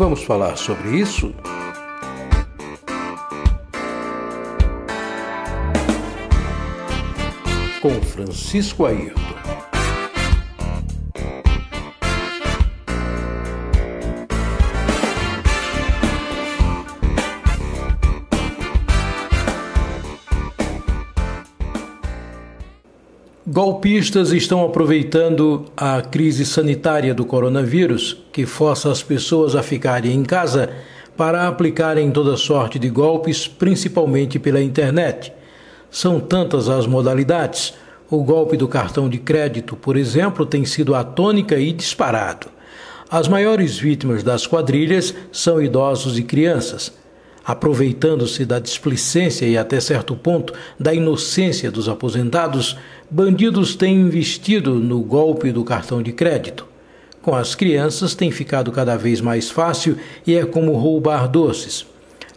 Vamos falar sobre isso? Com Francisco Ayrton. Golpistas estão aproveitando a crise sanitária do coronavírus, que força as pessoas a ficarem em casa, para aplicarem toda sorte de golpes, principalmente pela internet. São tantas as modalidades. O golpe do cartão de crédito, por exemplo, tem sido a tônica e disparado. As maiores vítimas das quadrilhas são idosos e crianças aproveitando-se da displicência e até certo ponto da inocência dos aposentados, bandidos têm investido no golpe do cartão de crédito. Com as crianças tem ficado cada vez mais fácil e é como roubar doces.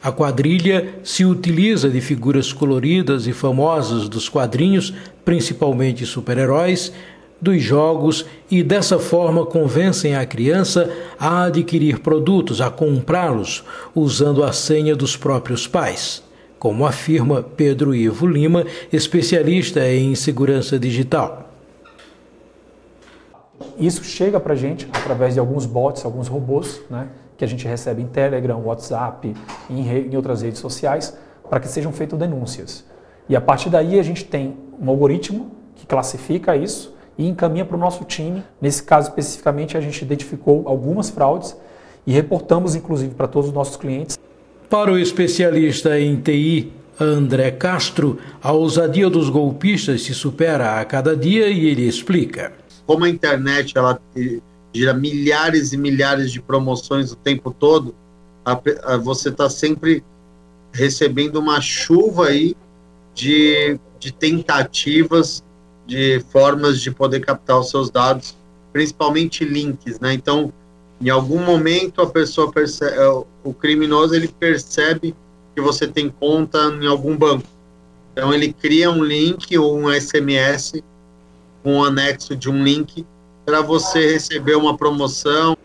A quadrilha se utiliza de figuras coloridas e famosas dos quadrinhos, principalmente super-heróis, dos jogos e dessa forma convencem a criança a adquirir produtos, a comprá-los, usando a senha dos próprios pais, como afirma Pedro Ivo Lima, especialista em segurança digital. Isso chega para a gente através de alguns bots, alguns robôs, né, que a gente recebe em Telegram, WhatsApp, em, em outras redes sociais, para que sejam feitas denúncias. E a partir daí a gente tem um algoritmo que classifica isso e encaminha para o nosso time. Nesse caso especificamente, a gente identificou algumas fraudes e reportamos, inclusive, para todos os nossos clientes. Para o especialista em TI, André Castro, a ousadia dos golpistas se supera a cada dia e ele explica. Como a internet ela gira milhares e milhares de promoções o tempo todo, a, a, você está sempre recebendo uma chuva aí de, de tentativas de formas de poder captar os seus dados, principalmente links, né? Então, em algum momento a pessoa percebe, é, o criminoso ele percebe que você tem conta em algum banco. Então ele cria um link ou um SMS com um anexo de um link para você receber uma promoção.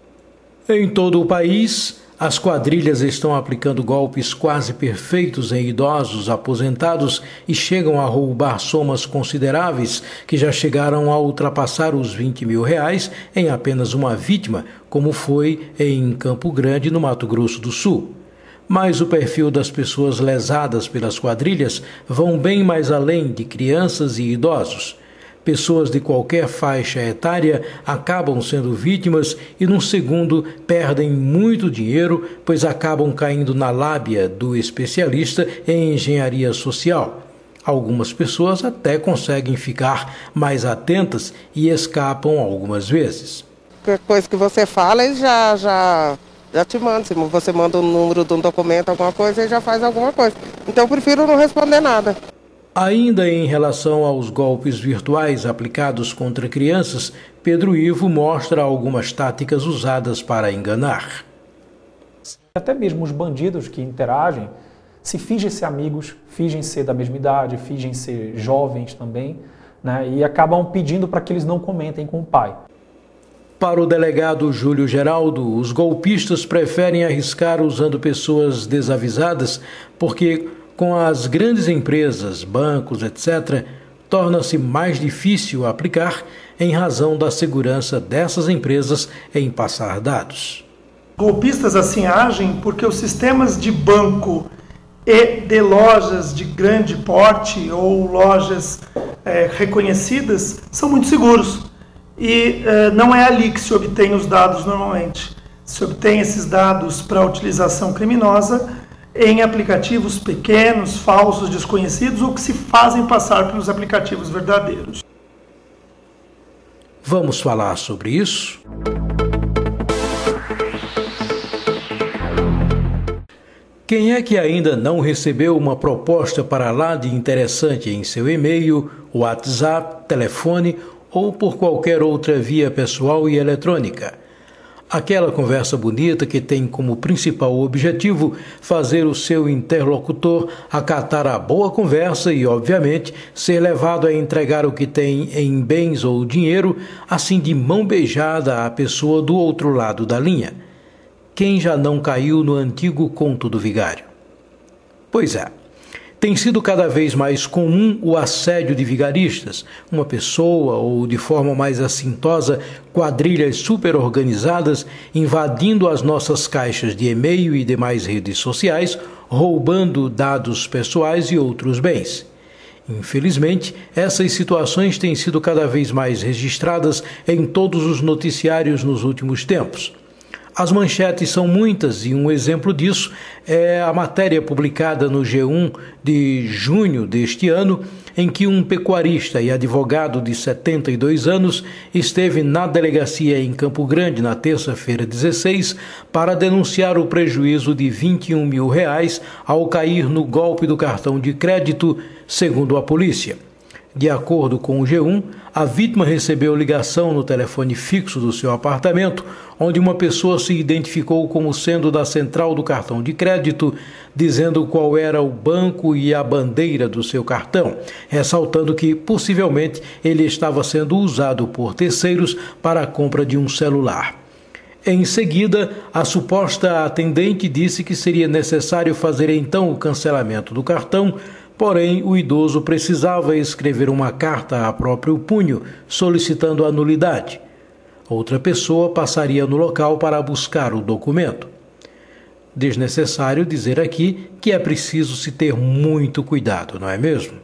Em todo o país, as quadrilhas estão aplicando golpes quase perfeitos em idosos aposentados e chegam a roubar somas consideráveis que já chegaram a ultrapassar os 20 mil reais em apenas uma vítima, como foi em Campo Grande, no Mato Grosso do Sul. Mas o perfil das pessoas lesadas pelas quadrilhas vão bem mais além de crianças e idosos pessoas de qualquer faixa etária acabam sendo vítimas e, num segundo, perdem muito dinheiro, pois acabam caindo na lábia do especialista em engenharia social. Algumas pessoas até conseguem ficar mais atentas e escapam algumas vezes. Qualquer coisa que você fala, ele já, já, já te manda. Se você manda o número de um documento, alguma coisa, ele já faz alguma coisa. Então eu prefiro não responder nada. Ainda em relação aos golpes virtuais aplicados contra crianças, Pedro Ivo mostra algumas táticas usadas para enganar. Até mesmo os bandidos que interagem se fingem ser amigos, fingem ser da mesma idade, fingem ser jovens também, né, e acabam pedindo para que eles não comentem com o pai. Para o delegado Júlio Geraldo, os golpistas preferem arriscar usando pessoas desavisadas porque com as grandes empresas, bancos, etc., torna-se mais difícil aplicar em razão da segurança dessas empresas em passar dados. Golpistas assim agem porque os sistemas de banco e de lojas de grande porte ou lojas é, reconhecidas são muito seguros. E é, não é ali que se obtém os dados normalmente. Se obtém esses dados para utilização criminosa em aplicativos pequenos, falsos, desconhecidos ou que se fazem passar pelos aplicativos verdadeiros. Vamos falar sobre isso? Quem é que ainda não recebeu uma proposta para lá de interessante em seu e-mail, WhatsApp, telefone ou por qualquer outra via pessoal e eletrônica? Aquela conversa bonita que tem como principal objetivo fazer o seu interlocutor acatar a boa conversa e, obviamente, ser levado a entregar o que tem em bens ou dinheiro, assim de mão beijada à pessoa do outro lado da linha. quem já não caiu no antigo conto do vigário? Pois é. Tem sido cada vez mais comum o assédio de vigaristas, uma pessoa ou, de forma mais assintosa, quadrilhas superorganizadas invadindo as nossas caixas de e-mail e demais redes sociais, roubando dados pessoais e outros bens. Infelizmente, essas situações têm sido cada vez mais registradas em todos os noticiários nos últimos tempos. As manchetes são muitas e um exemplo disso é a matéria publicada no G1 de junho deste ano, em que um pecuarista e advogado de 72 anos esteve na delegacia em Campo Grande na terça-feira 16 para denunciar o prejuízo de 21 mil reais ao cair no golpe do cartão de crédito, segundo a polícia. De acordo com o G1, a vítima recebeu ligação no telefone fixo do seu apartamento, onde uma pessoa se identificou como sendo da central do cartão de crédito, dizendo qual era o banco e a bandeira do seu cartão, ressaltando que possivelmente ele estava sendo usado por terceiros para a compra de um celular. Em seguida, a suposta atendente disse que seria necessário fazer então o cancelamento do cartão Porém, o idoso precisava escrever uma carta a próprio punho solicitando a nulidade. Outra pessoa passaria no local para buscar o documento. Desnecessário dizer aqui que é preciso se ter muito cuidado, não é mesmo?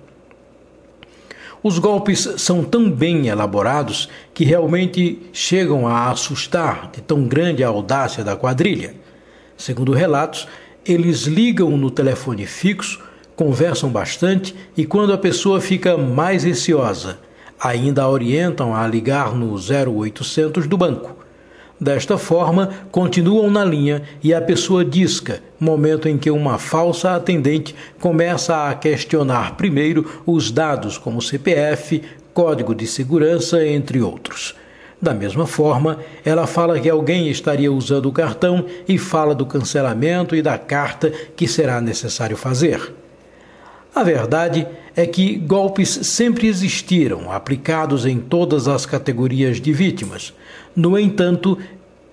Os golpes são tão bem elaborados que realmente chegam a assustar de tão grande a audácia da quadrilha. Segundo relatos, eles ligam no telefone fixo conversam bastante e quando a pessoa fica mais receosa, ainda a orientam a ligar no 0800 do banco. Desta forma, continuam na linha e a pessoa disca, momento em que uma falsa atendente começa a questionar primeiro os dados como CPF, código de segurança, entre outros. Da mesma forma, ela fala que alguém estaria usando o cartão e fala do cancelamento e da carta que será necessário fazer. A verdade é que golpes sempre existiram, aplicados em todas as categorias de vítimas. No entanto,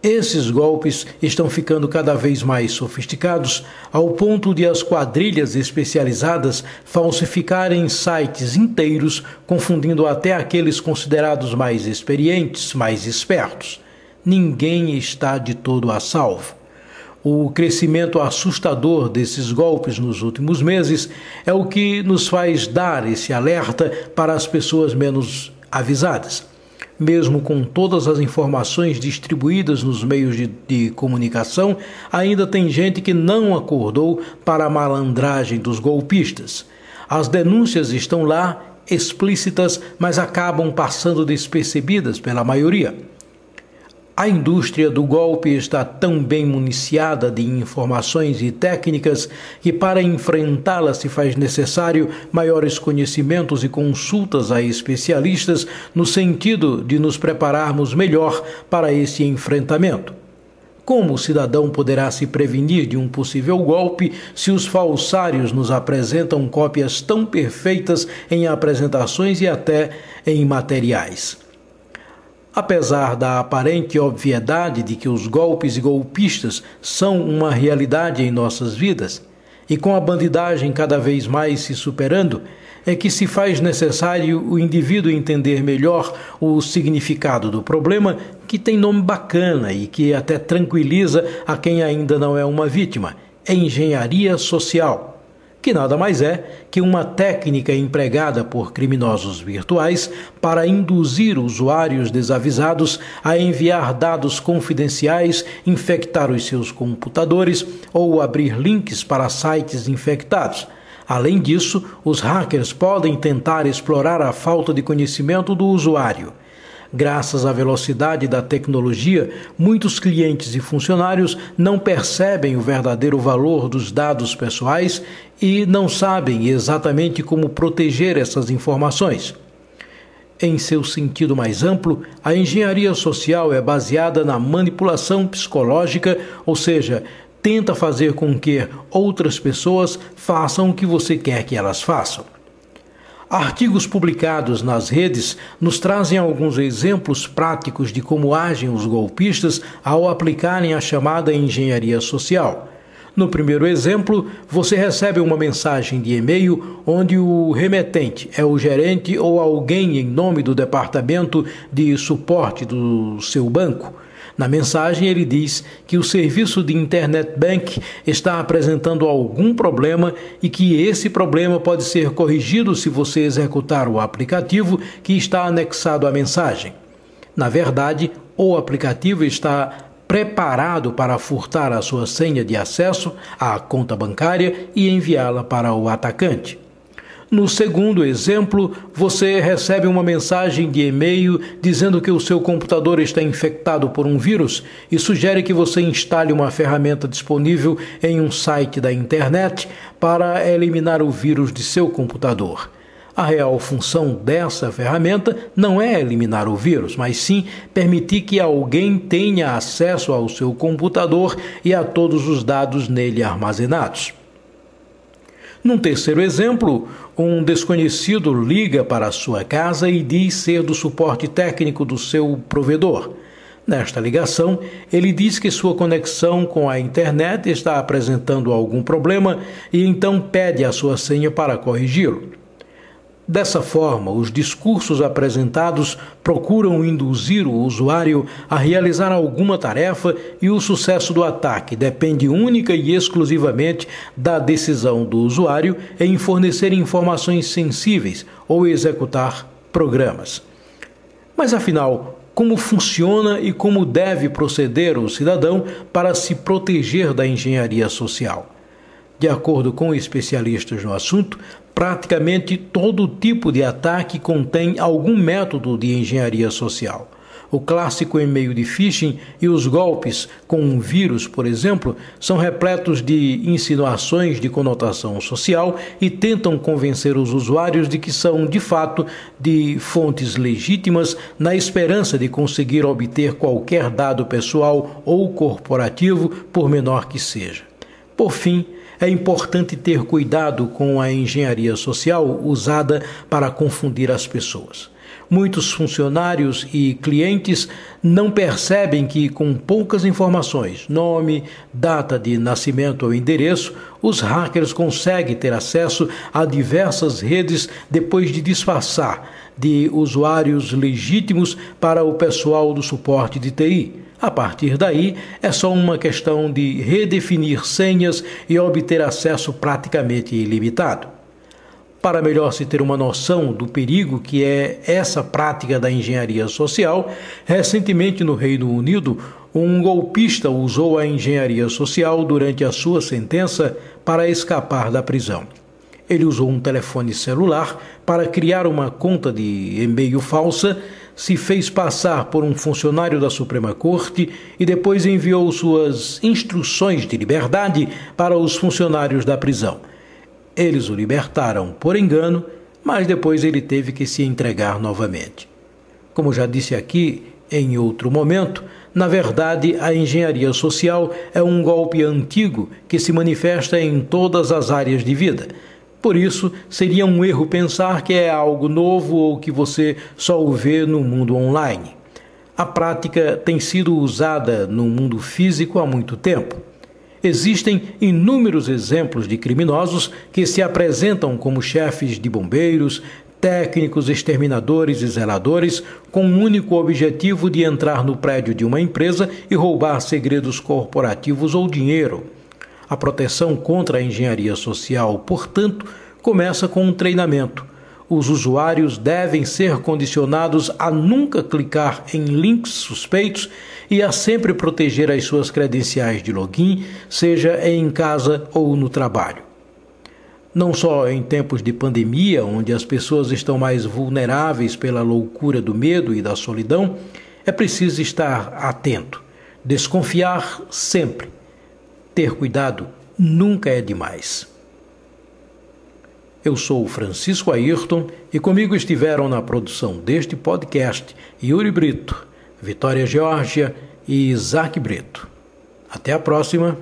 esses golpes estão ficando cada vez mais sofisticados, ao ponto de as quadrilhas especializadas falsificarem sites inteiros, confundindo até aqueles considerados mais experientes, mais espertos. Ninguém está de todo a salvo. O crescimento assustador desses golpes nos últimos meses é o que nos faz dar esse alerta para as pessoas menos avisadas. Mesmo com todas as informações distribuídas nos meios de, de, comunicação, ainda tem gente que não acordou para a malandragem dos golpistas. As denúncias estão lá, explícitas, mas acabam passando despercebidas pela maioria. A indústria do golpe está tão bem municiada de informações e técnicas que, para enfrentá-la, se faz necessário maiores conhecimentos e consultas a especialistas no sentido de nos prepararmos melhor para esse enfrentamento. Como o cidadão poderá se prevenir de um possível golpe se os falsários nos apresentam cópias tão perfeitas em apresentações e até em materiais? Apesar da aparente obviedade de que os golpes e golpistas são uma realidade em nossas vidas, e com a bandidagem cada vez mais se superando, é que se faz necessário o indivíduo entender melhor o significado do problema, que tem nome bacana e que até tranquiliza a quem ainda não é uma vítima: é engenharia social que nada mais é que uma técnica empregada por criminosos virtuais para induzir usuários desavisados a enviar dados confidenciais, infectar os seus computadores ou abrir links para sites infectados. Além disso, os hackers podem tentar explorar a falta de conhecimento do usuário Graças à velocidade da tecnologia, muitos clientes e funcionários não percebem o verdadeiro valor dos dados pessoais e não sabem exatamente como proteger essas informações. Em seu sentido mais amplo, a engenharia social é baseada na manipulação psicológica, ou seja, tenta fazer com que outras pessoas façam o que você quer que elas façam. Artigos publicados nas redes nos trazem alguns exemplos práticos de como agem os golpistas ao aplicarem a chamada engenharia social. No primeiro exemplo, você recebe uma mensagem de e-mail onde o remetente é o gerente ou alguém em nome do departamento de suporte do seu banco. Na mensagem, ele diz que o serviço de Internet Bank está apresentando algum problema e que esse problema pode ser corrigido se você executar o aplicativo que está anexado à mensagem. Na verdade, o aplicativo está preparado para furtar a sua senha de acesso à conta bancária e enviá-la para o atacante. No segundo exemplo, você recebe uma mensagem de e-mail dizendo que o seu computador está infectado por um vírus e sugere que você instale uma ferramenta disponível em um site da internet para eliminar o vírus de seu computador. A real função dessa ferramenta não é eliminar o vírus, mas sim permitir que alguém tenha acesso ao seu computador e a todos os dados nele armazenados. Num terceiro exemplo, um desconhecido liga para sua casa e diz ser do suporte técnico do seu provedor. Nesta ligação, ele diz que sua conexão com a internet está apresentando algum problema e então pede a sua senha para corrigi-lo. Dessa forma, os discursos apresentados procuram induzir o usuário a realizar alguma tarefa e o sucesso do ataque depende única e exclusivamente da decisão do usuário em fornecer informações sensíveis ou executar programas. Mas afinal, como funciona e como deve proceder o cidadão para se proteger da engenharia social? De acordo com especialistas no assunto, praticamente todo tipo de ataque contém algum método de engenharia social. O clássico e-mail de phishing e os golpes com um vírus, por exemplo, são repletos de insinuações de conotação social e tentam convencer os usuários de que são, de fato, de fontes legítimas na esperança de conseguir obter qualquer dado pessoal ou corporativo, por menor que seja. Por fim, é importante ter cuidado com a engenharia social usada para confundir as pessoas. Muitos funcionários e clientes não percebem que, com poucas informações, nome, data de nascimento ou endereço, os hackers conseguem ter acesso a diversas redes depois de disfarçar de usuários legítimos para o pessoal do suporte de TI. A partir daí, é só uma questão de redefinir senhas e obter acesso praticamente ilimitado. Para melhor se ter uma noção do perigo que é essa prática da engenharia social, recentemente no Reino Unido, um golpista usou a engenharia social durante a sua sentença para escapar da prisão. Ele usou um telefone celular para criar uma conta de e-mail falsa se fez passar por um funcionário da Suprema Corte e depois enviou suas instruções de liberdade para os funcionários da prisão. Eles o libertaram por engano, mas depois ele teve que se entregar novamente. Como já disse aqui em outro momento, na verdade, a engenharia social é um golpe antigo que se manifesta em todas as áreas de vida por isso, seria um erro pensar que é algo novo ou que você só o vê no mundo online. A prática tem sido usada no mundo físico há muito tempo. Existem inúmeros exemplos de criminosos que se apresentam como chefes de bombeiros, técnicos, exterminadores e zeladores, com o único objetivo de entrar no prédio de uma empresa e roubar segredos corporativos ou dinheiro. A proteção contra a engenharia social, portanto, começa com um treinamento. Os usuários devem ser condicionados a nunca clicar em links suspeitos e a sempre proteger as suas credenciais de login, seja em casa ou no trabalho. Não só em tempos de pandemia, onde as pessoas estão mais vulneráveis pela loucura do medo e da solidão, é preciso estar atento, desconfiar sempre ter cuidado nunca é demais. Eu sou Francisco Ayrton e comigo estiveram na produção deste podcast Yuri Brito, Vitória Georgia e Isaac Brito. Até a próxima.